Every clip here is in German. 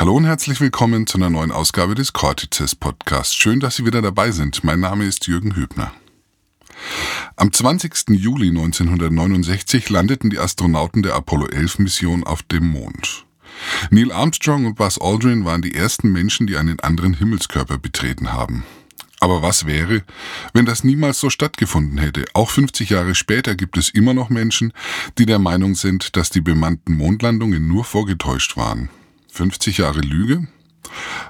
Hallo und herzlich willkommen zu einer neuen Ausgabe des Cortices Podcasts. Schön, dass Sie wieder dabei sind. Mein Name ist Jürgen Hübner. Am 20. Juli 1969 landeten die Astronauten der Apollo 11 Mission auf dem Mond. Neil Armstrong und Buzz Aldrin waren die ersten Menschen, die einen anderen Himmelskörper betreten haben. Aber was wäre, wenn das niemals so stattgefunden hätte? Auch 50 Jahre später gibt es immer noch Menschen, die der Meinung sind, dass die bemannten Mondlandungen nur vorgetäuscht waren. 50 Jahre Lüge?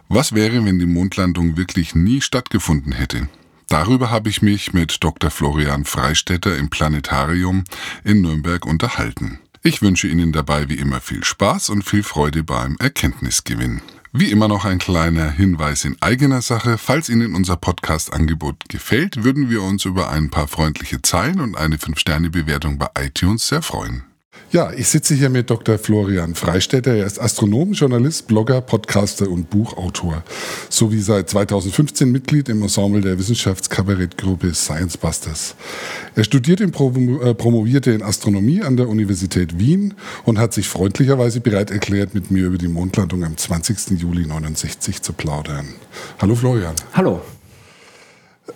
Was wäre, wenn die Mondlandung wirklich nie stattgefunden hätte? Darüber habe ich mich mit Dr. Florian Freistetter im Planetarium in Nürnberg unterhalten. Ich wünsche Ihnen dabei wie immer viel Spaß und viel Freude beim Erkenntnisgewinn. Wie immer noch ein kleiner Hinweis in eigener Sache. Falls Ihnen unser Podcast-Angebot gefällt, würden wir uns über ein paar freundliche Zeilen und eine 5-Sterne-Bewertung bei iTunes sehr freuen. Ja, ich sitze hier mit Dr. Florian Freistetter. Er ist Astronom, Journalist, Blogger, Podcaster und Buchautor. Sowie seit 2015 Mitglied im Ensemble der Wissenschaftskabarettgruppe Science Busters. Er studierte und äh, promovierte in Astronomie an der Universität Wien und hat sich freundlicherweise bereit erklärt, mit mir über die Mondlandung am 20. Juli 69 zu plaudern. Hallo Florian. Hallo.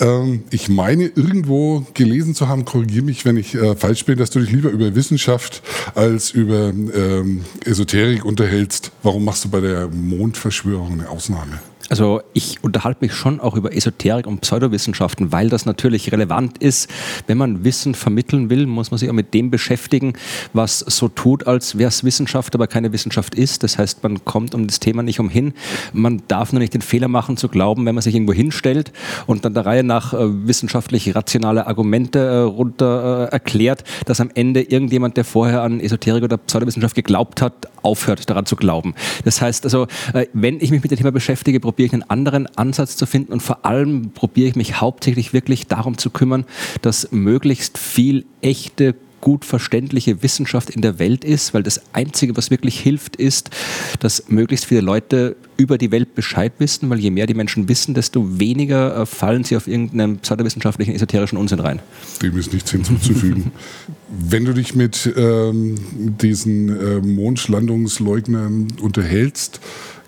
Ähm, ich meine, irgendwo gelesen zu haben, korrigiere mich, wenn ich äh, falsch bin, dass du dich lieber über Wissenschaft als über ähm, Esoterik unterhältst. Warum machst du bei der Mondverschwörung eine Ausnahme? Also ich unterhalte mich schon auch über Esoterik und Pseudowissenschaften, weil das natürlich relevant ist. Wenn man Wissen vermitteln will, muss man sich auch mit dem beschäftigen, was so tut, als wäre es Wissenschaft, aber keine Wissenschaft ist. Das heißt, man kommt um das Thema nicht umhin. Man darf nur nicht den Fehler machen zu glauben, wenn man sich irgendwo hinstellt und dann der Reihe nach äh, wissenschaftlich rationale Argumente äh, runter äh, erklärt, dass am Ende irgendjemand, der vorher an Esoterik oder Pseudowissenschaft geglaubt hat, aufhört daran zu glauben. Das heißt also, äh, wenn ich mich mit dem Thema beschäftige, probiere ich einen anderen Ansatz zu finden und vor allem probiere ich mich hauptsächlich wirklich darum zu kümmern, dass möglichst viel echte, gut verständliche Wissenschaft in der Welt ist, weil das Einzige, was wirklich hilft, ist, dass möglichst viele Leute über die Welt Bescheid wissen, weil je mehr die Menschen wissen, desto weniger äh, fallen sie auf irgendeinen pseudowissenschaftlichen, esoterischen Unsinn rein. Dem ist nichts hinzuzufügen. Wenn du dich mit ähm, diesen äh, Mondlandungsleugnern unterhältst,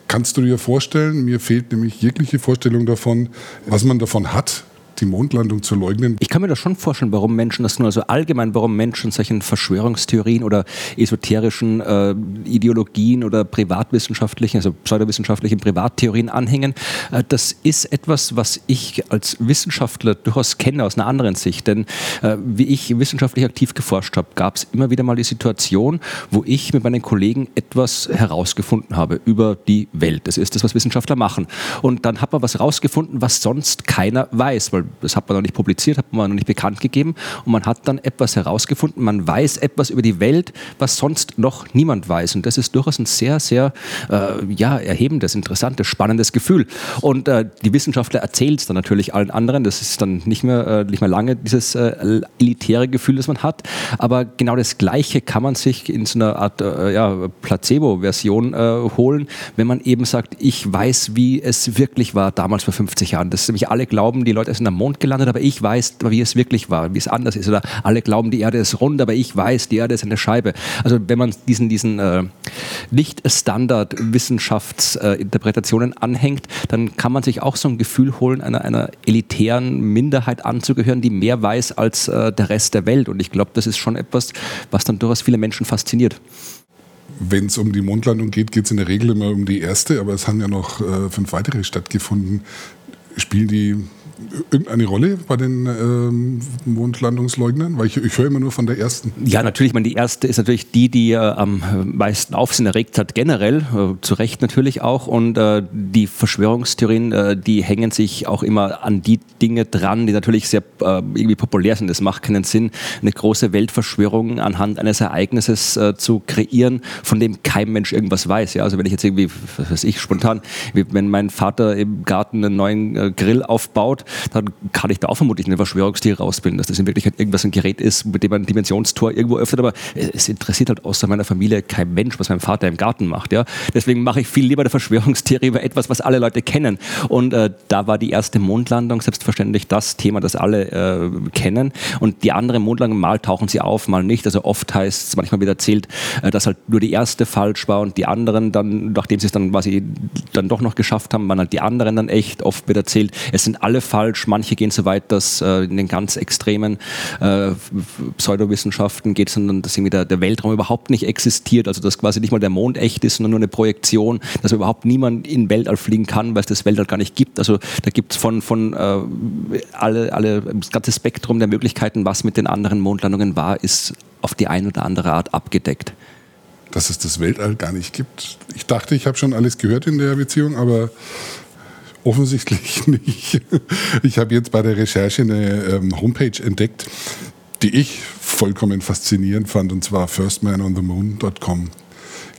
Kannst du dir vorstellen, mir fehlt nämlich jegliche Vorstellung davon, was man davon hat, die Mondlandung zu leugnen. Ich kann mir das schon vorstellen, warum Menschen das nur, also allgemein, warum Menschen solchen Verschwörungstheorien oder esoterischen äh, Ideologien oder privatwissenschaftlichen, also pseudowissenschaftlichen Privattheorien anhängen. Äh, das ist etwas, was ich als Wissenschaftler durchaus kenne aus einer anderen Sicht. Denn äh, wie ich wissenschaftlich aktiv geforscht habe, gab es immer wieder mal die Situation, wo ich mit meinen Kollegen etwas herausgefunden habe über die Welt. Das ist das, was Wissenschaftler machen. Und dann hat man was herausgefunden, was sonst keiner weiß, weil das hat man noch nicht publiziert, hat man noch nicht bekannt gegeben. Und man hat dann etwas herausgefunden, man weiß etwas über die Welt, was sonst noch niemand weiß. Und das ist durchaus ein sehr, sehr äh, ja, erhebendes, interessantes, spannendes Gefühl. Und äh, die Wissenschaftler erzählen es dann natürlich allen anderen, das ist dann nicht mehr, äh, nicht mehr lange dieses äh, elitäre Gefühl, das man hat, aber genau das Gleiche kann man sich in so einer Art äh, ja, Placebo-Version äh, holen, wenn man eben sagt, ich weiß, wie es wirklich war damals vor 50 Jahren, das nämlich alle glauben, die Leute sind am Mond gelandet, aber ich weiß, wie es wirklich war, wie es anders ist. Oder alle glauben, die Erde ist rund, aber ich weiß, die Erde ist eine Scheibe. Also wenn man diesen, diesen äh, Nicht-Standard-Wissenschaftsinterpretationen äh, anhängt, dann kann man sich auch so ein Gefühl holen, einer, einer elitären Minderheit anzugehören, die mehr weiß als äh, der Rest der Welt. Und ich glaube, das ist schon etwas, was dann durchaus viele Menschen fasziniert wenn es um die Mondlandung geht, geht es in der Regel immer um die erste, aber es haben ja noch äh, fünf weitere stattgefunden. Spielen die irgendeine Rolle bei den ähm, Mondlandungsleugnern? Weil ich, ich höre immer nur von der ersten. Ja, natürlich. Ich meine, die erste ist natürlich die, die äh, am meisten Aufsehen erregt hat, generell. Äh, zu Recht natürlich auch. Und äh, die Verschwörungstheorien, äh, die hängen sich auch immer an die Dinge dran, die natürlich sehr äh, irgendwie populär sind. Es macht keinen Sinn, eine große Weltverschwörung anhand eines Ereignisses äh, zu kreieren, von dem kein Mensch irgendwas weiß. Ja? Also wenn ich jetzt irgendwie, was weiß ich, spontan, wenn mein Vater im Garten einen neuen Grill aufbaut, dann kann ich da auch vermutlich eine Verschwörungstheorie rausbilden, dass das in Wirklichkeit irgendwas ein Gerät ist, mit dem man ein Dimensionstor irgendwo öffnet, aber es interessiert halt außer meiner Familie kein Mensch, was mein Vater im Garten macht. Ja? Deswegen mache ich viel lieber eine Verschwörungstheorie über etwas, was alle Leute kennen. Und äh, da war die erste Mondlandung selbstverständlich das Thema, das alle äh, kennen. Und die andere Mondlandung, mal tauchen sie auf, mal nicht. Also oft heißt es, manchmal wird erzählt, äh, dass halt nur die erste falsch war und die anderen dann, nachdem sie es dann quasi dann doch noch geschafft haben, waren halt die anderen dann echt. Oft wird erzählt, es sind alle falsch. Manche gehen so weit, dass äh, in den ganz extremen äh, Pseudowissenschaften geht, sondern dass irgendwie der, der Weltraum überhaupt nicht existiert. Also dass quasi nicht mal der Mond echt ist, sondern nur eine Projektion, dass überhaupt niemand in Weltall fliegen kann, weil es das Weltall gar nicht gibt. Also da gibt es von, von äh, alle, alle, das ganze Spektrum der Möglichkeiten, was mit den anderen Mondlandungen war, ist auf die eine oder andere Art abgedeckt. Dass es das Weltall gar nicht gibt. Ich dachte, ich habe schon alles gehört in der Beziehung, aber offensichtlich nicht. Ich habe jetzt bei der Recherche eine ähm, Homepage entdeckt, die ich vollkommen faszinierend fand, und zwar firstmanonthemoon.com.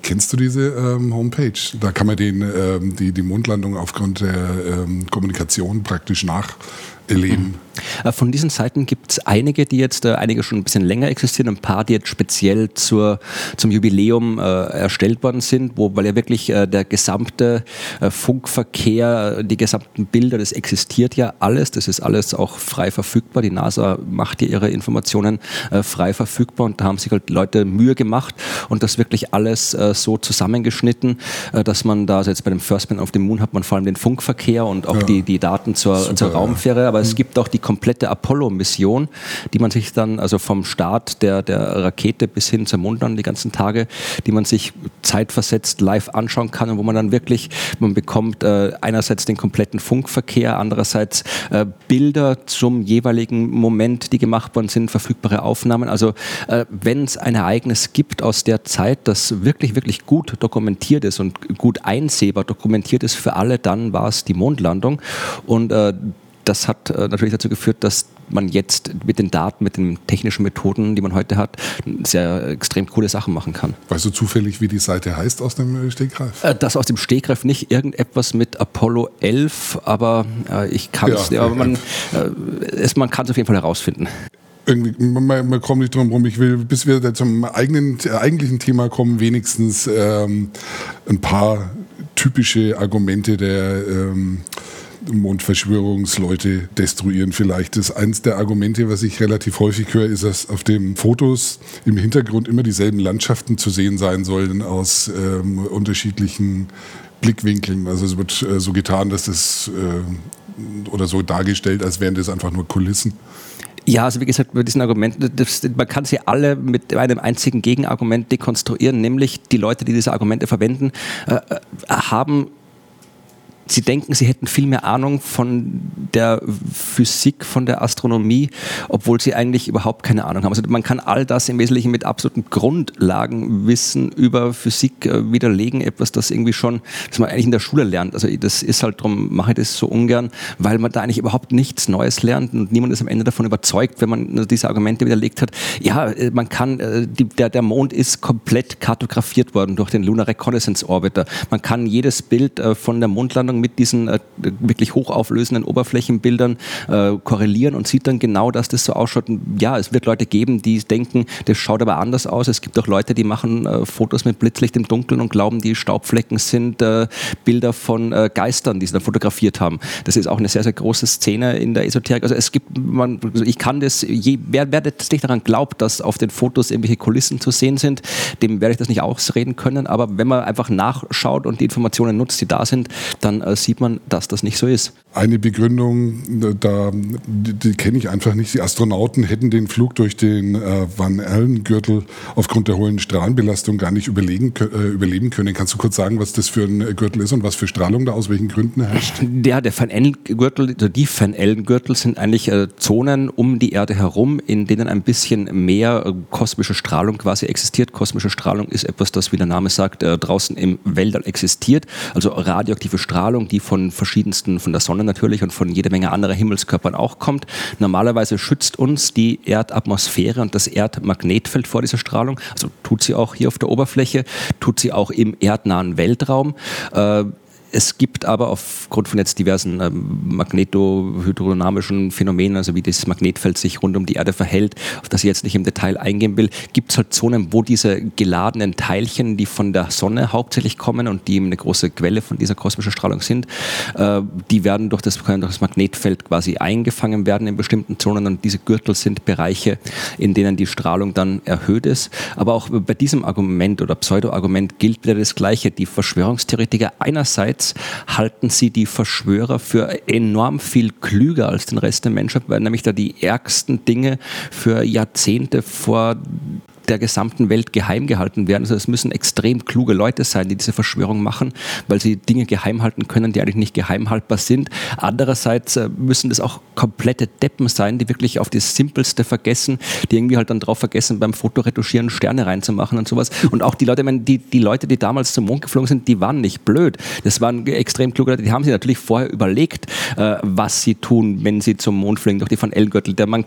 Kennst du diese ähm, Homepage? Da kann man den, ähm, die, die Mondlandung aufgrund der ähm, Kommunikation praktisch nacherleben. Mhm. Äh, von diesen Seiten gibt es einige, die jetzt, äh, einige schon ein bisschen länger existieren, ein paar, die jetzt speziell zur, zum Jubiläum äh, erstellt worden sind, wo, weil ja wirklich äh, der gesamte äh, Funkverkehr, die gesamten Bilder, das existiert ja alles, das ist alles auch frei verfügbar. Die NASA macht ja ihre Informationen äh, frei verfügbar und da haben sich halt Leute Mühe gemacht und das wirklich alles so zusammengeschnitten, dass man da, also jetzt bei dem First Man auf dem Moon hat man vor allem den Funkverkehr und auch ja. die, die Daten zur, Super, zur Raumfähre, aber ja. es mhm. gibt auch die komplette Apollo-Mission, die man sich dann, also vom Start der, der Rakete bis hin zur Mondlandung, die ganzen Tage, die man sich zeitversetzt live anschauen kann und wo man dann wirklich, man bekommt äh, einerseits den kompletten Funkverkehr, andererseits äh, Bilder zum jeweiligen Moment, die gemacht worden sind, verfügbare Aufnahmen. Also äh, wenn es ein Ereignis gibt aus der Zeit, das wirklich, wirklich gut dokumentiert ist und gut einsehbar dokumentiert ist für alle, dann war es die Mondlandung. Und äh, das hat äh, natürlich dazu geführt, dass man jetzt mit den Daten, mit den technischen Methoden, die man heute hat, sehr extrem coole Sachen machen kann. Weißt du zufällig, wie die Seite heißt aus dem Stegreif? Äh, das aus dem Stegreif nicht irgendetwas mit Apollo 11, aber äh, ich kann es, ja, man, äh, man kann es auf jeden Fall herausfinden irgendwie, man, man kommt nicht drum rum. Ich will, bis wir zum eigenen, eigentlichen Thema kommen, wenigstens ähm, ein paar typische Argumente der ähm, Mondverschwörungsleute destruieren vielleicht. Das eins der Argumente, was ich relativ häufig höre, ist, dass auf den Fotos im Hintergrund immer dieselben Landschaften zu sehen sein sollen aus ähm, unterschiedlichen Blickwinkeln. Also es wird äh, so getan, dass das äh, oder so dargestellt, als wären das einfach nur Kulissen. Ja, also wie gesagt, mit diesen Argumenten, das, man kann sie alle mit einem einzigen Gegenargument dekonstruieren, nämlich die Leute, die diese Argumente verwenden, äh, äh haben sie denken, sie hätten viel mehr Ahnung von der Physik, von der Astronomie, obwohl sie eigentlich überhaupt keine Ahnung haben. Also man kann all das im Wesentlichen mit absoluten Grundlagenwissen über Physik äh, widerlegen, etwas, das irgendwie schon, das man eigentlich in der Schule lernt. Also das ist halt darum, mache ich das so ungern, weil man da eigentlich überhaupt nichts Neues lernt und niemand ist am Ende davon überzeugt, wenn man diese Argumente widerlegt hat. Ja, äh, man kann, äh, die, der, der Mond ist komplett kartografiert worden durch den Lunar Reconnaissance Orbiter. Man kann jedes Bild von der Mondlandung Anwendung mit diesen äh, wirklich hochauflösenden Oberflächenbildern äh, korrelieren und sieht dann genau, dass das so ausschaut. Ja, es wird Leute geben, die denken, das schaut aber anders aus. Es gibt auch Leute, die machen äh, Fotos mit Blitzlicht im Dunkeln und glauben, die Staubflecken sind äh, Bilder von äh, Geistern, die sie dann fotografiert haben. Das ist auch eine sehr, sehr große Szene in der Esoterik. Also es gibt, man, also ich kann das, je, wer, wer nicht daran glaubt, dass auf den Fotos irgendwelche Kulissen zu sehen sind, dem werde ich das nicht ausreden können. Aber wenn man einfach nachschaut und die Informationen nutzt, die da sind, dann sieht man, dass das nicht so ist. Eine Begründung, da, die, die kenne ich einfach nicht. Die Astronauten hätten den Flug durch den äh, Van Allen-Gürtel aufgrund der hohen Strahlenbelastung gar nicht überlegen, äh, überleben können. Kannst du kurz sagen, was das für ein Gürtel ist und was für Strahlung da aus welchen Gründen herrscht? Der, der Van Allen-Gürtel, also die Van Allen-Gürtel sind eigentlich äh, Zonen um die Erde herum, in denen ein bisschen mehr äh, kosmische Strahlung quasi existiert. Kosmische Strahlung ist etwas, das, wie der Name sagt, äh, draußen im Weltall existiert. Also radioaktive Strahlung, die von verschiedensten, von der Sonne natürlich und von jede Menge anderer Himmelskörpern auch kommt. Normalerweise schützt uns die Erdatmosphäre und das Erdmagnetfeld vor dieser Strahlung. Also tut sie auch hier auf der Oberfläche, tut sie auch im erdnahen Weltraum. Äh, es gibt aber aufgrund von jetzt diversen ähm, magnetohydrodynamischen Phänomenen, also wie das Magnetfeld sich rund um die Erde verhält, auf das ich jetzt nicht im Detail eingehen will, gibt es halt Zonen, wo diese geladenen Teilchen, die von der Sonne hauptsächlich kommen und die eine große Quelle von dieser kosmischen Strahlung sind, äh, die werden durch das, durch das Magnetfeld quasi eingefangen werden in bestimmten Zonen und diese Gürtel sind Bereiche, in denen die Strahlung dann erhöht ist. Aber auch bei diesem Argument oder Pseudo-Argument gilt wieder das Gleiche. Die Verschwörungstheoretiker einerseits halten sie die Verschwörer für enorm viel klüger als den Rest der Menschheit, weil nämlich da die ärgsten Dinge für Jahrzehnte vor der gesamten Welt geheim gehalten werden. Also es müssen extrem kluge Leute sein, die diese Verschwörung machen, weil sie Dinge geheim halten können, die eigentlich nicht geheim haltbar sind. Andererseits äh, müssen das auch komplette Deppen sein, die wirklich auf das Simpelste vergessen, die irgendwie halt dann drauf vergessen, beim Fotoretuschieren Sterne reinzumachen und sowas. Und auch die Leute, ich meine, die, die Leute, die damals zum Mond geflogen sind, die waren nicht blöd. Das waren extrem kluge Leute, die haben sich natürlich vorher überlegt, äh, was sie tun, wenn sie zum Mond fliegen, durch die Van L-Gürtel. Man,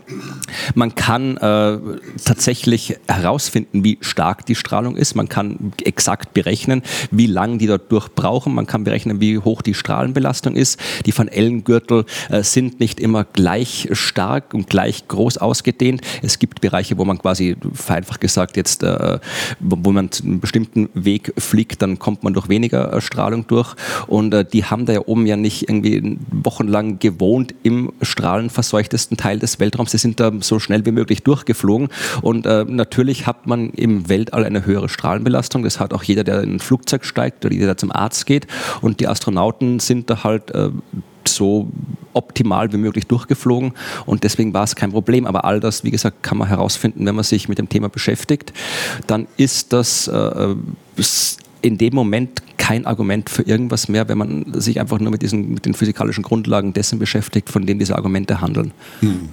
man kann äh, tatsächlich heraus herausfinden, wie stark die Strahlung ist. Man kann exakt berechnen, wie lang die dort durchbrauchen. Man kann berechnen, wie hoch die Strahlenbelastung ist. Die Van Ellen-Gürtel äh, sind nicht immer gleich stark und gleich groß ausgedehnt. Es gibt Bereiche, wo man quasi vereinfacht gesagt jetzt, äh, wo man einen bestimmten Weg fliegt, dann kommt man durch weniger äh, Strahlung durch. Und äh, die haben da ja oben ja nicht irgendwie wochenlang gewohnt im strahlenverseuchtesten Teil des Weltraums. Sie sind da so schnell wie möglich durchgeflogen. Und äh, hat man im Weltall eine höhere Strahlenbelastung. Das hat auch jeder, der in ein Flugzeug steigt oder jeder, der zum Arzt geht. Und die Astronauten sind da halt äh, so optimal wie möglich durchgeflogen und deswegen war es kein Problem. Aber all das, wie gesagt, kann man herausfinden, wenn man sich mit dem Thema beschäftigt. Dann ist das äh, in dem Moment kein Argument für irgendwas mehr, wenn man sich einfach nur mit, diesen, mit den physikalischen Grundlagen dessen beschäftigt, von denen diese Argumente handeln. Hm.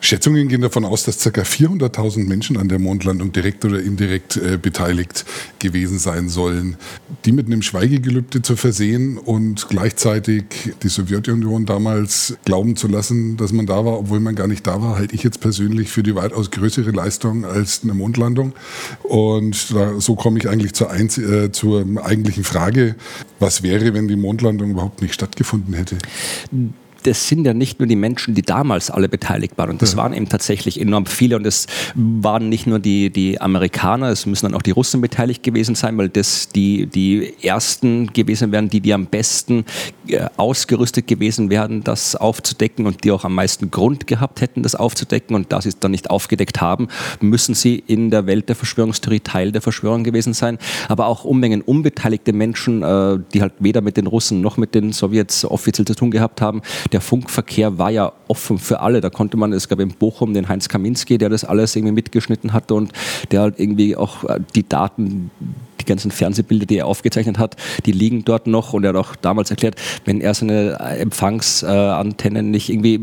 Schätzungen gehen davon aus, dass ca. 400.000 Menschen an der Mondlandung direkt oder indirekt äh, beteiligt gewesen sein sollen. Die mit einem Schweigegelübde zu versehen und gleichzeitig die Sowjetunion damals glauben zu lassen, dass man da war, obwohl man gar nicht da war, halte ich jetzt persönlich für die weitaus größere Leistung als eine Mondlandung. Und da, so komme ich eigentlich zur, Einz äh, zur eigentlichen Frage, was wäre, wenn die Mondlandung überhaupt nicht stattgefunden hätte? Das sind ja nicht nur die Menschen, die damals alle beteiligt waren. Und das ja. waren eben tatsächlich enorm viele. Und es waren nicht nur die, die Amerikaner, es müssen dann auch die Russen beteiligt gewesen sein, weil das die, die ersten gewesen wären, die, die am besten ausgerüstet gewesen wären, das aufzudecken und die auch am meisten Grund gehabt hätten, das aufzudecken. Und da sie es dann nicht aufgedeckt haben, müssen sie in der Welt der Verschwörungstheorie Teil der Verschwörung gewesen sein. Aber auch Unmengen unbeteiligte Menschen, äh, die halt weder mit den Russen noch mit den Sowjets offiziell zu tun gehabt haben, der Funkverkehr war ja offen für alle. Da konnte man, es gab in Bochum den Heinz Kaminski, der das alles irgendwie mitgeschnitten hatte und der halt irgendwie auch äh, die Daten ganzen Fernsehbilder, die er aufgezeichnet hat, die liegen dort noch und er hat auch damals erklärt, wenn er seine Empfangsantennen nicht irgendwie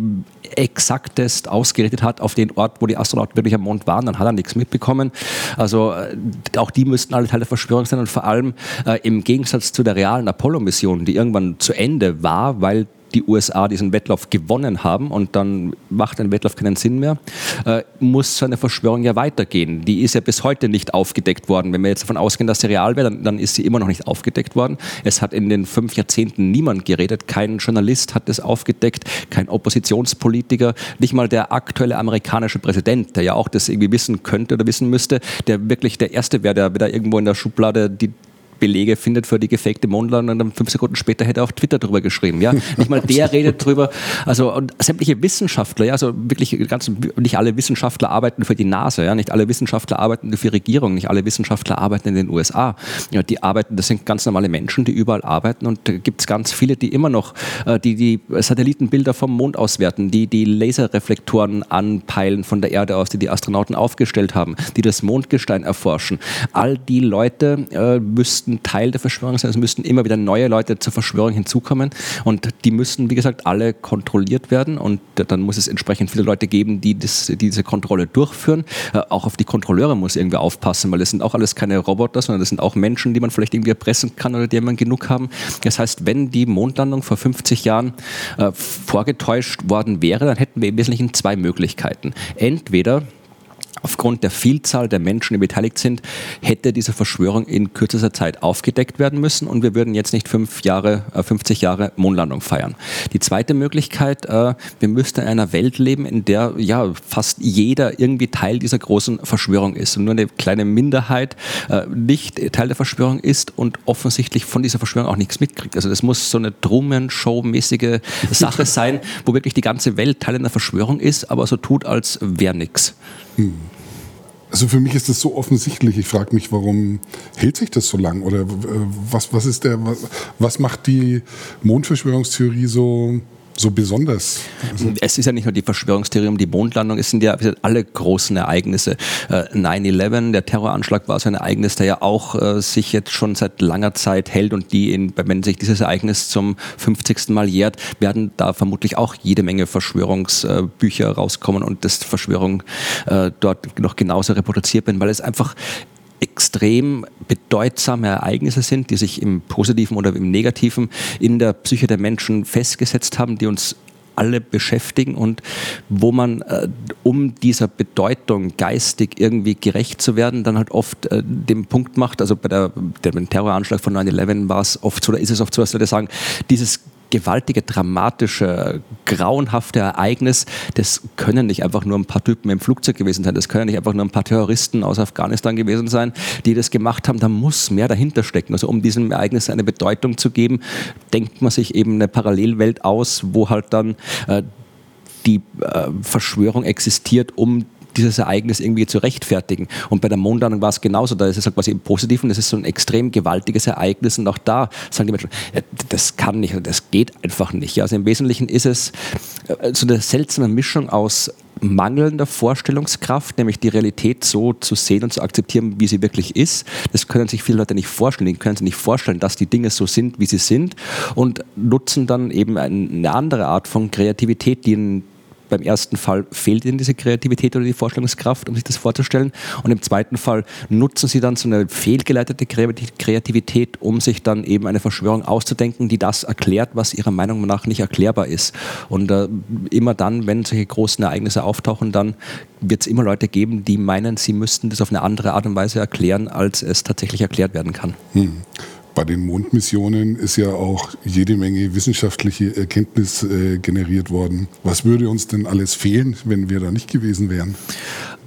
exaktest ausgerichtet hat auf den Ort, wo die Astronauten wirklich am Mond waren, dann hat er nichts mitbekommen. Also äh, auch die müssten alle Teil der Verschwörung sein und vor allem äh, im Gegensatz zu der realen Apollo-Mission, die irgendwann zu Ende war, weil die USA diesen Wettlauf gewonnen haben und dann macht ein Wettlauf keinen Sinn mehr, äh, muss so eine Verschwörung ja weitergehen. Die ist ja bis heute nicht aufgedeckt worden. Wenn wir jetzt davon ausgehen, dass sie real wäre, dann, dann ist sie immer noch nicht aufgedeckt worden. Es hat in den fünf Jahrzehnten niemand geredet. Kein Journalist hat das aufgedeckt, kein Oppositionspolitiker, nicht mal der aktuelle amerikanische Präsident, der ja auch das irgendwie wissen könnte oder wissen müsste, der wirklich der Erste wäre, der wieder irgendwo in der Schublade die Belege findet für die gefakte Mondlandung und dann fünf Sekunden später hätte er auf Twitter drüber geschrieben. Ja? Nicht mal der redet drüber. Also und sämtliche Wissenschaftler, ja, also wirklich ganz, nicht alle Wissenschaftler arbeiten für die NASA, ja, nicht alle Wissenschaftler arbeiten für die Regierung, nicht alle Wissenschaftler arbeiten in den USA. Ja, die arbeiten, das sind ganz normale Menschen, die überall arbeiten und da gibt es ganz viele, die immer noch äh, die, die Satellitenbilder vom Mond auswerten, die die Laserreflektoren anpeilen von der Erde aus, die die Astronauten aufgestellt haben, die das Mondgestein erforschen. All die Leute äh, müssten müssten Teil der Verschwörung sein. Es müssten immer wieder neue Leute zur Verschwörung hinzukommen und die müssen, wie gesagt, alle kontrolliert werden und dann muss es entsprechend viele Leute geben, die, das, die diese Kontrolle durchführen. Äh, auch auf die Kontrolleure muss irgendwie aufpassen, weil das sind auch alles keine Roboter, sondern das sind auch Menschen, die man vielleicht irgendwie erpressen kann oder die man genug haben. Das heißt, wenn die Mondlandung vor 50 Jahren äh, vorgetäuscht worden wäre, dann hätten wir im Wesentlichen zwei Möglichkeiten. Entweder aufgrund der Vielzahl der Menschen, die beteiligt sind, hätte diese Verschwörung in kürzester Zeit aufgedeckt werden müssen und wir würden jetzt nicht fünf Jahre, äh, 50 Jahre Mondlandung feiern. Die zweite Möglichkeit, äh, wir müssten in einer Welt leben, in der ja fast jeder irgendwie Teil dieser großen Verschwörung ist und nur eine kleine Minderheit äh, nicht Teil der Verschwörung ist und offensichtlich von dieser Verschwörung auch nichts mitkriegt. Also das muss so eine Truman-Show-mäßige Sache sein, wo wirklich die ganze Welt Teil einer Verschwörung ist, aber so tut, als wäre nichts. Hm. Also für mich ist das so offensichtlich. Ich frage mich, warum hält sich das so lang? Oder was, was ist der, was, was macht die Mondverschwörungstheorie so so besonders? Also es ist ja nicht nur die Verschwörungstheorie um die Mondlandung, es sind ja alle großen Ereignisse. 9-11, äh, der Terroranschlag war so ein Ereignis, der ja auch äh, sich jetzt schon seit langer Zeit hält und die, in, wenn sich dieses Ereignis zum 50. Mal jährt, werden da vermutlich auch jede Menge Verschwörungsbücher rauskommen und das Verschwörung äh, dort noch genauso reproduziert werden, weil es einfach extrem bedeutsame Ereignisse sind, die sich im positiven oder im negativen in der Psyche der Menschen festgesetzt haben, die uns alle beschäftigen und wo man, äh, um dieser Bedeutung geistig irgendwie gerecht zu werden, dann halt oft äh, den Punkt macht, also bei der, dem Terroranschlag von 9-11 war es oft so, oder ist es oft so, dass Leute sagen, dieses gewaltige, dramatische, grauenhafte Ereignis, das können nicht einfach nur ein paar Typen im Flugzeug gewesen sein, das können nicht einfach nur ein paar Terroristen aus Afghanistan gewesen sein, die das gemacht haben, da muss mehr dahinter stecken. Also um diesem Ereignis eine Bedeutung zu geben, denkt man sich eben eine Parallelwelt aus, wo halt dann äh, die äh, Verschwörung existiert, um dieses Ereignis irgendwie zu rechtfertigen. Und bei der Mondlandung war es genauso. Da ist es halt quasi im Positiven, das ist so ein extrem gewaltiges Ereignis und auch da sagen die Menschen, das kann nicht, das geht einfach nicht. Also im Wesentlichen ist es äh, so eine seltsame Mischung aus mangelnder Vorstellungskraft, nämlich die Realität so zu sehen und zu akzeptieren, wie sie wirklich ist. Das können sich viele Leute nicht vorstellen. Die können sich nicht vorstellen, dass die Dinge so sind, wie sie sind und nutzen dann eben eine andere Art von Kreativität, die in beim ersten Fall fehlt ihnen diese Kreativität oder die Vorstellungskraft, um sich das vorzustellen. Und im zweiten Fall nutzen sie dann so eine fehlgeleitete Kreativität, um sich dann eben eine Verschwörung auszudenken, die das erklärt, was ihrer Meinung nach nicht erklärbar ist. Und äh, immer dann, wenn solche großen Ereignisse auftauchen, dann wird es immer Leute geben, die meinen, sie müssten das auf eine andere Art und Weise erklären, als es tatsächlich erklärt werden kann. Hm bei den Mondmissionen ist ja auch jede Menge wissenschaftliche Erkenntnis äh, generiert worden. Was würde uns denn alles fehlen, wenn wir da nicht gewesen wären?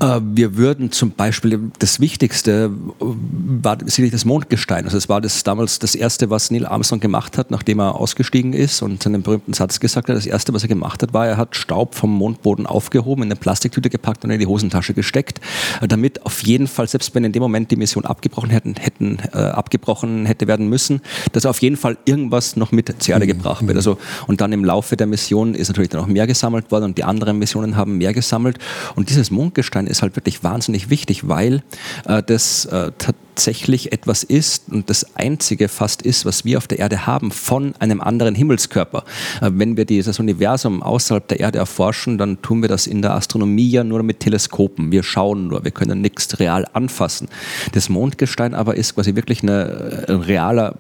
Äh, wir würden zum Beispiel, das Wichtigste war sicherlich das Mondgestein. Also es war das damals das Erste, was Neil Armstrong gemacht hat, nachdem er ausgestiegen ist und seinen berühmten Satz gesagt hat. Das Erste, was er gemacht hat, war, er hat Staub vom Mondboden aufgehoben, in eine Plastiktüte gepackt und in die Hosentasche gesteckt, äh, damit auf jeden Fall, selbst wenn in dem Moment die Mission abgebrochen hätten, hätten äh, abgebrochen hätte werden müssen, dass auf jeden Fall irgendwas noch mit zur Erde mhm. gebracht wird. Also, und dann im Laufe der Mission ist natürlich dann auch mehr gesammelt worden und die anderen Missionen haben mehr gesammelt. Und dieses Mondgestein ist halt wirklich wahnsinnig wichtig, weil äh, das äh, tatsächlich etwas ist und das einzige fast ist, was wir auf der Erde haben von einem anderen Himmelskörper. Äh, wenn wir dieses Universum außerhalb der Erde erforschen, dann tun wir das in der Astronomie ja nur mit Teleskopen. Wir schauen nur, wir können nichts real anfassen. Das Mondgestein aber ist quasi wirklich eine, ein realer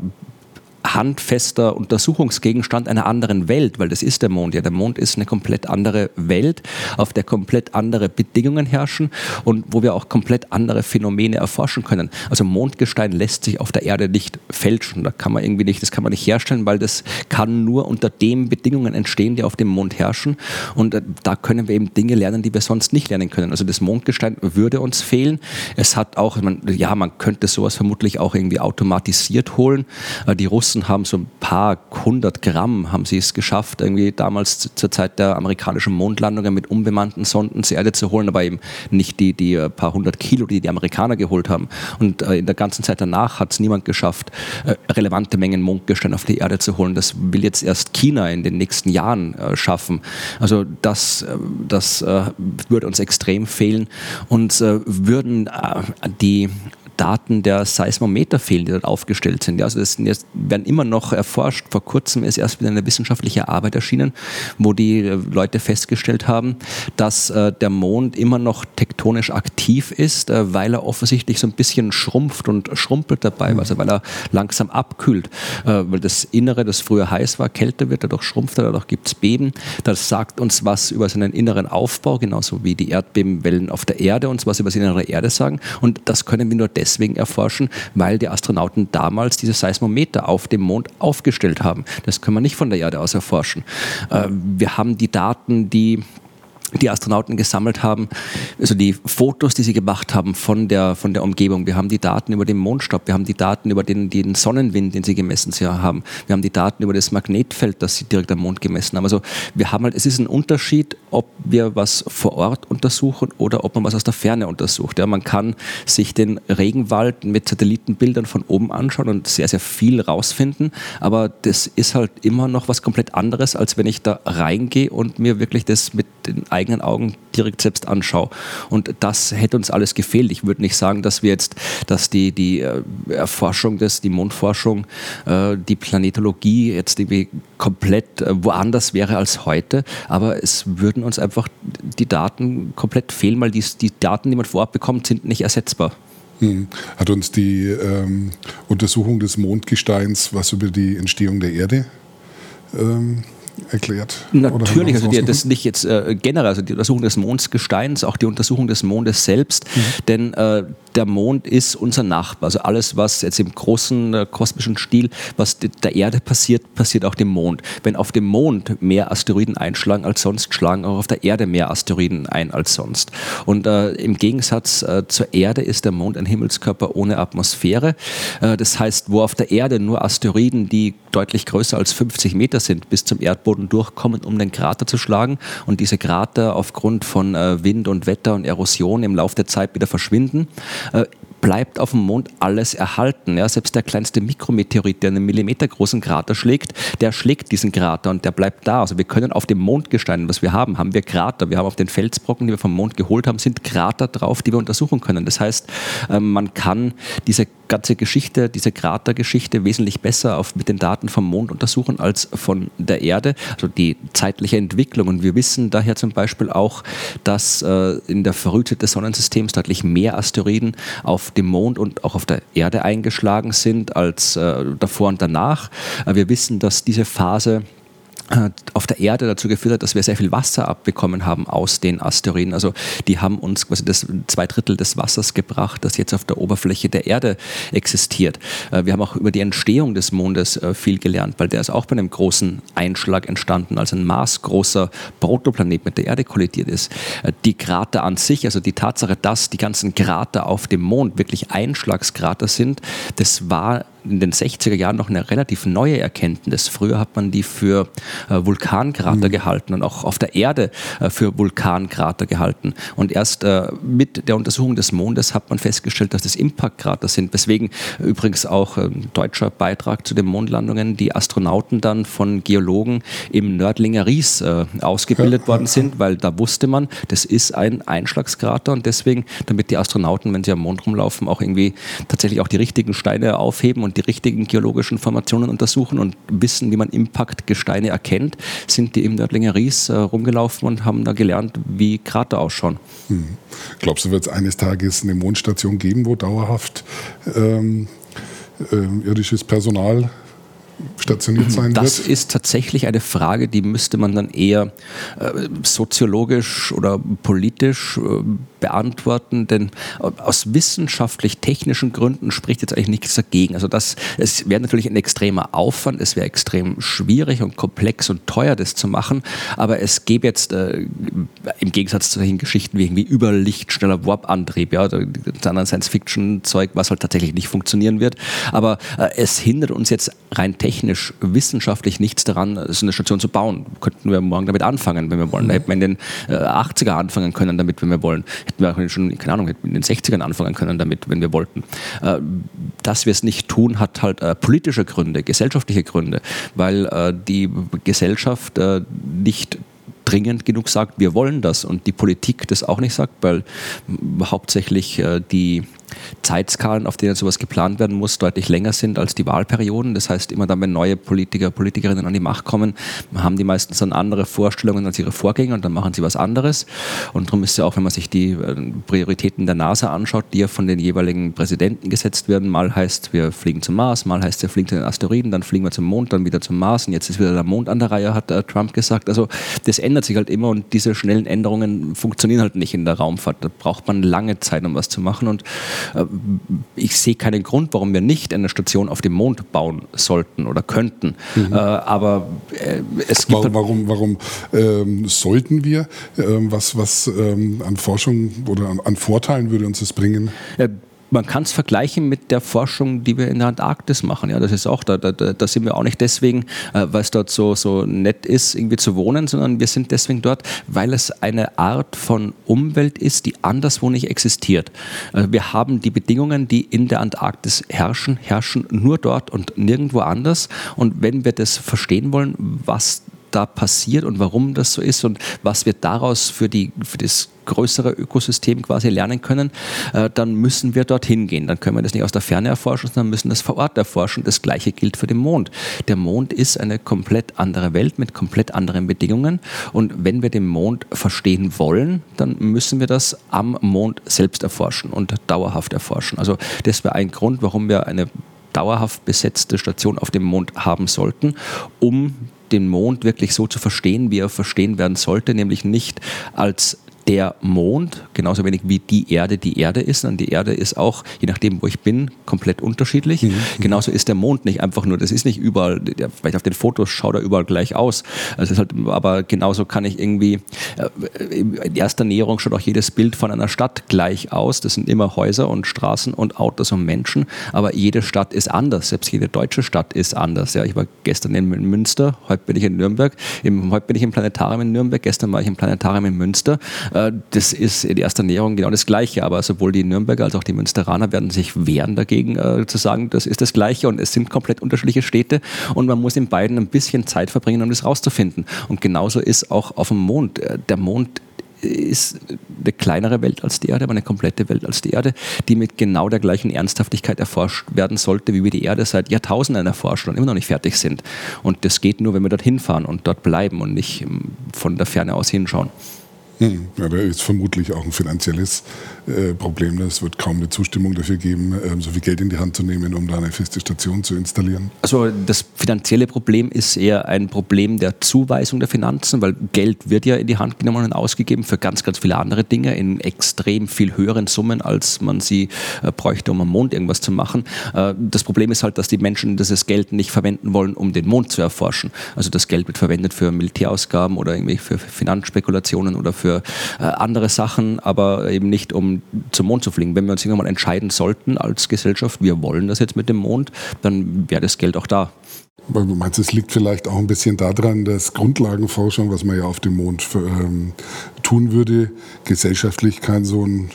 handfester Untersuchungsgegenstand einer anderen Welt, weil das ist der Mond. Ja, der Mond ist eine komplett andere Welt, auf der komplett andere Bedingungen herrschen und wo wir auch komplett andere Phänomene erforschen können. Also Mondgestein lässt sich auf der Erde nicht fälschen. Da kann man irgendwie nicht, das kann man nicht herstellen, weil das kann nur unter den Bedingungen entstehen, die auf dem Mond herrschen. Und äh, da können wir eben Dinge lernen, die wir sonst nicht lernen können. Also das Mondgestein würde uns fehlen. Es hat auch, man, ja, man könnte sowas vermutlich auch irgendwie automatisiert holen. Äh, die Russen Russen haben so ein paar hundert Gramm haben sie es geschafft, irgendwie damals zur Zeit der amerikanischen Mondlandungen mit unbemannten Sonden zur Erde zu holen, aber eben nicht die, die äh, paar hundert Kilo, die die Amerikaner geholt haben. Und äh, in der ganzen Zeit danach hat es niemand geschafft, äh, relevante Mengen Mondgestein auf die Erde zu holen. Das will jetzt erst China in den nächsten Jahren schaffen. Also das, das würde uns extrem fehlen. Und würden die Daten der Seismometer fehlen, die dort aufgestellt sind. Ja, also das werden immer noch erforscht. Vor kurzem ist erst wieder eine wissenschaftliche Arbeit erschienen, wo die Leute festgestellt haben, dass äh, der Mond immer noch tektonisch aktiv ist, äh, weil er offensichtlich so ein bisschen schrumpft und schrumpelt dabei, mhm. also weil er langsam abkühlt, äh, weil das Innere, das früher heiß war, kälter wird, dadurch schrumpft er, dadurch gibt es Beben. Das sagt uns was über seinen inneren Aufbau, genauso wie die Erdbebenwellen auf der Erde uns was über die innere Erde sagen. Und das können wir nur deswegen erforschen, weil die Astronauten damals diese Seismometer auf dem Mond aufgestellt haben. Das können wir nicht von der Erde aus erforschen. Äh, wir haben die Daten, die die Astronauten gesammelt haben, also die Fotos, die sie gemacht haben von der, von der Umgebung. Wir haben die Daten über den Mondstaub, wir haben die Daten über den, den Sonnenwind, den sie gemessen haben. Wir haben die Daten über das Magnetfeld, das sie direkt am Mond gemessen haben. Also wir haben halt, es ist ein Unterschied, ob wir was vor Ort untersuchen oder ob man was aus der Ferne untersucht. Ja, man kann sich den Regenwald mit Satellitenbildern von oben anschauen und sehr, sehr viel rausfinden, aber das ist halt immer noch was komplett anderes, als wenn ich da reingehe und mir wirklich das mit den eigenen Augen direkt selbst anschaue. Und das hätte uns alles gefehlt. Ich würde nicht sagen, dass wir jetzt, dass die, die äh, Erforschung des, die Mondforschung, äh, die Planetologie jetzt irgendwie komplett äh, woanders wäre als heute, aber es würden uns einfach die Daten komplett fehlen, weil die, die Daten, die man vorab bekommt, sind nicht ersetzbar. Hm. Hat uns die ähm, Untersuchung des Mondgesteins was über die Entstehung der Erde ähm, erklärt? Natürlich, also die, das nicht jetzt äh, generell, also die Untersuchung des Mondgesteins, auch die Untersuchung des Mondes selbst, mhm. denn äh, der Mond ist unser Nachbar. Also alles, was jetzt im großen äh, kosmischen Stil, was der Erde passiert, passiert auch dem Mond. Wenn auf dem Mond mehr Asteroiden einschlagen als sonst, schlagen auch auf der Erde mehr Asteroiden ein als sonst. Und äh, im Gegensatz äh, zur Erde ist der Mond ein Himmelskörper ohne Atmosphäre. Äh, das heißt, wo auf der Erde nur Asteroiden, die deutlich größer als 50 Meter sind, bis zum Erdboden durchkommen, um den Krater zu schlagen und diese Krater aufgrund von äh, Wind und Wetter und Erosion im Laufe der Zeit wieder verschwinden, bleibt auf dem Mond alles erhalten. Ja, selbst der kleinste Mikrometeorit, der einen Millimeter großen Krater schlägt, der schlägt diesen Krater und der bleibt da. Also wir können auf dem Mondgestein, was wir haben, haben wir Krater. Wir haben auf den Felsbrocken, die wir vom Mond geholt haben, sind Krater drauf, die wir untersuchen können. Das heißt, ähm, man kann diese ganze Geschichte, diese Kratergeschichte wesentlich besser auf, mit den Daten vom Mond untersuchen als von der Erde. Also die zeitliche Entwicklung. Und wir wissen daher zum Beispiel auch, dass äh, in der Verrückte des Sonnensystems deutlich mehr Asteroiden auf dem Mond und auch auf der Erde eingeschlagen sind als äh, davor und danach. Äh, wir wissen, dass diese Phase auf der Erde dazu geführt hat, dass wir sehr viel Wasser abbekommen haben aus den Asteroiden. Also die haben uns quasi das zwei Drittel des Wassers gebracht, das jetzt auf der Oberfläche der Erde existiert. Äh, wir haben auch über die Entstehung des Mondes äh, viel gelernt, weil der ist auch bei einem großen Einschlag entstanden, als ein maßgroßer Protoplanet mit der Erde kollidiert ist. Die Krater an sich, also die Tatsache, dass die ganzen Krater auf dem Mond wirklich Einschlagskrater sind, das war in den 60er Jahren noch eine relativ neue Erkenntnis. Früher hat man die für äh, Vulkankrater mhm. gehalten und auch auf der Erde äh, für Vulkankrater gehalten. Und erst äh, mit der Untersuchung des Mondes hat man festgestellt, dass das Impactkrater sind. Weswegen übrigens auch ein deutscher Beitrag zu den Mondlandungen die Astronauten dann von Geologen im Nördlinger Ries äh, ausgebildet ja. worden sind, weil da wusste man, das ist ein Einschlagskrater und deswegen, damit die Astronauten, wenn sie am Mond rumlaufen, auch irgendwie tatsächlich auch die richtigen Steine aufheben und die richtigen geologischen Formationen untersuchen und wissen, wie man Impaktgesteine erkennt, sind die im Nördlinger Ries äh, rumgelaufen und haben da gelernt, wie Krater ausschauen. Hm. Glaubst du, wird es eines Tages eine Mondstation geben, wo dauerhaft ähm, äh, irdisches Personal stationiert sein das wird? Das ist tatsächlich eine Frage, die müsste man dann eher äh, soziologisch oder politisch äh, beantworten, denn aus wissenschaftlich-technischen Gründen spricht jetzt eigentlich nichts dagegen. Also das, es wäre natürlich ein extremer Aufwand, es wäre extrem schwierig und komplex und teuer, das zu machen, aber es gäbe jetzt äh, im Gegensatz zu solchen Geschichten wie irgendwie Überlicht, schneller Warp-Antrieb, ja, das anderen Science-Fiction-Zeug, was halt tatsächlich nicht funktionieren wird, aber äh, es hindert uns jetzt rein technisch, wissenschaftlich nichts daran, so eine Station zu bauen. Könnten wir morgen damit anfangen, wenn wir wollen. Da hätten wir in den äh, 80er anfangen können damit, wenn wir wollen hätten wir auch schon, keine Ahnung, in den 60ern anfangen können damit, wenn wir wollten. Äh, dass wir es nicht tun, hat halt äh, politische Gründe, gesellschaftliche Gründe, weil äh, die Gesellschaft nicht dringend genug sagt, wir wollen das und die Politik das auch nicht sagt, weil hauptsächlich die Zeitskalen, auf denen sowas geplant werden muss, deutlich länger sind als die Wahlperioden. Das heißt, immer dann, wenn neue Politiker, Politikerinnen an die Macht kommen, haben die meistens dann andere Vorstellungen als ihre Vorgänger und dann machen sie was anderes. Und darum ist ja auch, wenn man sich die äh, Prioritäten der NASA anschaut, die ja von den jeweiligen Präsidenten gesetzt werden, mal heißt, wir fliegen zum Mars, mal heißt, wir fliegen zu den Asteroiden, dann fliegen wir zum Mond, dann wieder zum Mars und jetzt ist wieder der Mond an der Reihe, hat äh, Trump gesagt. Also das ändert sich halt immer und diese schnellen Änderungen funktionieren halt nicht in der Raumfahrt. Da braucht man lange Zeit, um was zu machen und ich sehe keinen Grund, warum wir nicht eine Station auf dem Mond bauen sollten oder könnten. Mhm. Äh, aber äh, es gibt. Warum, warum, warum ähm, sollten wir? Ähm, was was ähm, an Forschung oder an, an, Vorteilen würde uns das bringen? Man kann es vergleichen mit der Forschung, die wir in der Antarktis machen. Ja, das ist auch, da, da, da sind wir auch nicht deswegen, äh, weil es dort so, so nett ist, irgendwie zu wohnen, sondern wir sind deswegen dort, weil es eine Art von Umwelt ist, die anderswo nicht existiert. Also wir haben die Bedingungen, die in der Antarktis herrschen, herrschen nur dort und nirgendwo anders. Und wenn wir das verstehen wollen, was da passiert und warum das so ist und was wir daraus für, die, für das größere Ökosystem quasi lernen können, äh, dann müssen wir dorthin gehen. Dann können wir das nicht aus der Ferne erforschen, sondern müssen das vor Ort erforschen. Das gleiche gilt für den Mond. Der Mond ist eine komplett andere Welt mit komplett anderen Bedingungen. Und wenn wir den Mond verstehen wollen, dann müssen wir das am Mond selbst erforschen und dauerhaft erforschen. Also das wäre ein Grund, warum wir eine dauerhaft besetzte Station auf dem Mond haben sollten, um den Mond wirklich so zu verstehen, wie er verstehen werden sollte, nämlich nicht als der Mond, genauso wenig wie die Erde die Erde ist. Und die Erde ist auch, je nachdem, wo ich bin, komplett unterschiedlich. Mhm. Genauso ist der Mond nicht einfach nur, das ist nicht überall, vielleicht auf den Fotos schaut er überall gleich aus. Also halt, aber genauso kann ich irgendwie, äh, in erster Näherung schaut auch jedes Bild von einer Stadt gleich aus. Das sind immer Häuser und Straßen und Autos und Menschen. Aber jede Stadt ist anders. Selbst jede deutsche Stadt ist anders. Ja, ich war gestern in Münster, heute bin ich in Nürnberg. Heute bin ich im Planetarium in Nürnberg, gestern war ich im Planetarium in Münster. Äh, das ist in erster Näherung genau das Gleiche, aber sowohl die Nürnberger als auch die Münsteraner werden sich wehren dagegen äh, zu sagen, das ist das Gleiche und es sind komplett unterschiedliche Städte und man muss in beiden ein bisschen Zeit verbringen, um das rauszufinden. Und genauso ist auch auf dem Mond. Äh, der Mond ist eine kleinere Welt als die Erde, aber eine komplette Welt als die Erde, die mit genau der gleichen Ernsthaftigkeit erforscht werden sollte, wie wir die Erde seit Jahrtausenden erforschen und immer noch nicht fertig sind. Und das geht nur, wenn wir dorthin fahren und dort bleiben und nicht ähm, von der Ferne aus hinschauen. Hm. Ja, da ist vermutlich auch ein finanzielles äh, Problem. Es wird kaum eine Zustimmung dafür geben, äh, so viel Geld in die Hand zu nehmen, um da eine feste Station zu installieren. Also das finanzielle Problem ist eher ein Problem der Zuweisung der Finanzen, weil Geld wird ja in die Hand genommen und ausgegeben für ganz, ganz viele andere Dinge in extrem viel höheren Summen, als man sie äh, bräuchte, um am Mond irgendwas zu machen. Äh, das Problem ist halt, dass die Menschen dieses Geld nicht verwenden wollen, um den Mond zu erforschen. Also das Geld wird verwendet für Militärausgaben oder irgendwie für Finanzspekulationen oder für für äh, andere Sachen, aber eben nicht um zum Mond zu fliegen. Wenn wir uns irgendwann mal entscheiden sollten als Gesellschaft, wir wollen das jetzt mit dem Mond, dann wäre das Geld auch da. Du meinst, es liegt vielleicht auch ein bisschen daran, dass Grundlagenforschung, was man ja auf dem Mond ähm, tun würde, gesellschaftlich kein so ein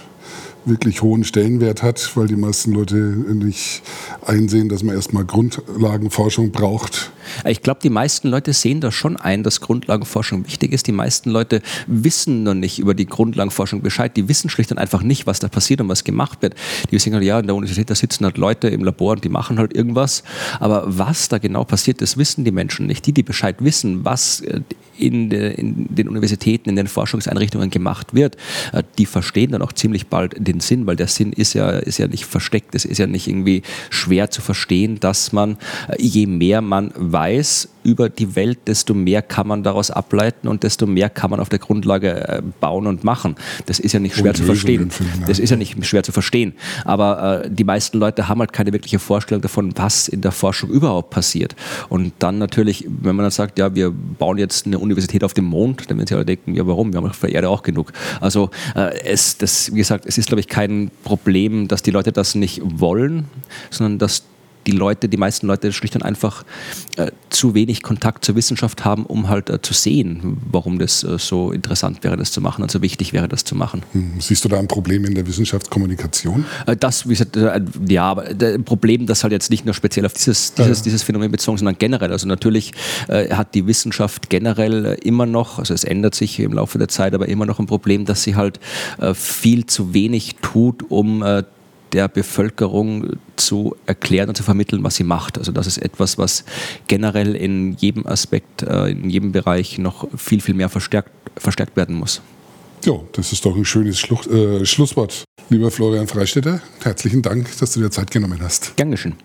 wirklich hohen Stellenwert hat, weil die meisten Leute nicht einsehen, dass man erstmal Grundlagenforschung braucht. Ich glaube, die meisten Leute sehen das schon ein, dass Grundlagenforschung wichtig ist. Die meisten Leute wissen noch nicht über die Grundlagenforschung Bescheid. Die wissen schlicht und einfach nicht, was da passiert und was gemacht wird. Die wissen halt, ja, in der Universität, da sitzen halt Leute im Labor und die machen halt irgendwas. Aber was da genau passiert, das wissen die Menschen nicht. Die, die Bescheid wissen, was äh, in, de, in den Universitäten, in den Forschungseinrichtungen gemacht wird, äh, die verstehen dann auch ziemlich bald den Sinn, weil der Sinn ist ja, ist ja nicht versteckt. Es ist ja nicht irgendwie schwer zu verstehen, dass man, äh, je mehr man weiß über die Welt, desto mehr kann man daraus ableiten und desto mehr kann man auf der Grundlage äh, bauen und machen. Das ist ja nicht schwer und zu verstehen. Finden, das ist ja nicht schwer zu verstehen. Aber äh, die meisten Leute haben halt keine wirkliche Vorstellung davon, was in der Forschung überhaupt passiert. Und dann natürlich, wenn man dann sagt, ja, wir bauen jetzt eine Universität auf dem Mond, dann werden sie alle denken, ja, warum? Wir haben auf der Erde auch genug. Also äh, es, das, wie gesagt, es ist, glaube ich, kein Problem, dass die Leute das nicht wollen, sondern dass die Leute, die meisten Leute schlicht und einfach äh, zu wenig Kontakt zur Wissenschaft haben, um halt äh, zu sehen, warum das äh, so interessant wäre, das zu machen und so wichtig wäre, das zu machen. Hm. Siehst du da ein Problem in der Wissenschaftskommunikation? Äh, das, wie gesagt, äh, ja, aber ein Problem, das halt jetzt nicht nur speziell auf dieses, dieses, ja. dieses Phänomen bezogen, sondern generell. Also natürlich äh, hat die Wissenschaft generell immer noch, also es ändert sich im Laufe der Zeit, aber immer noch ein Problem, dass sie halt viel zu wenig tut, um der Bevölkerung zu erklären und zu vermitteln, was sie macht. Also das ist etwas, was generell in jedem Aspekt, äh, in jedem Bereich noch viel, viel mehr verstärkt, verstärkt werden muss. Ja, das ist doch ein schönes Schluch, äh, Schlusswort. Lieber Florian Freistetter, herzlichen Dank, dass du dir Zeit genommen hast. Geschehen.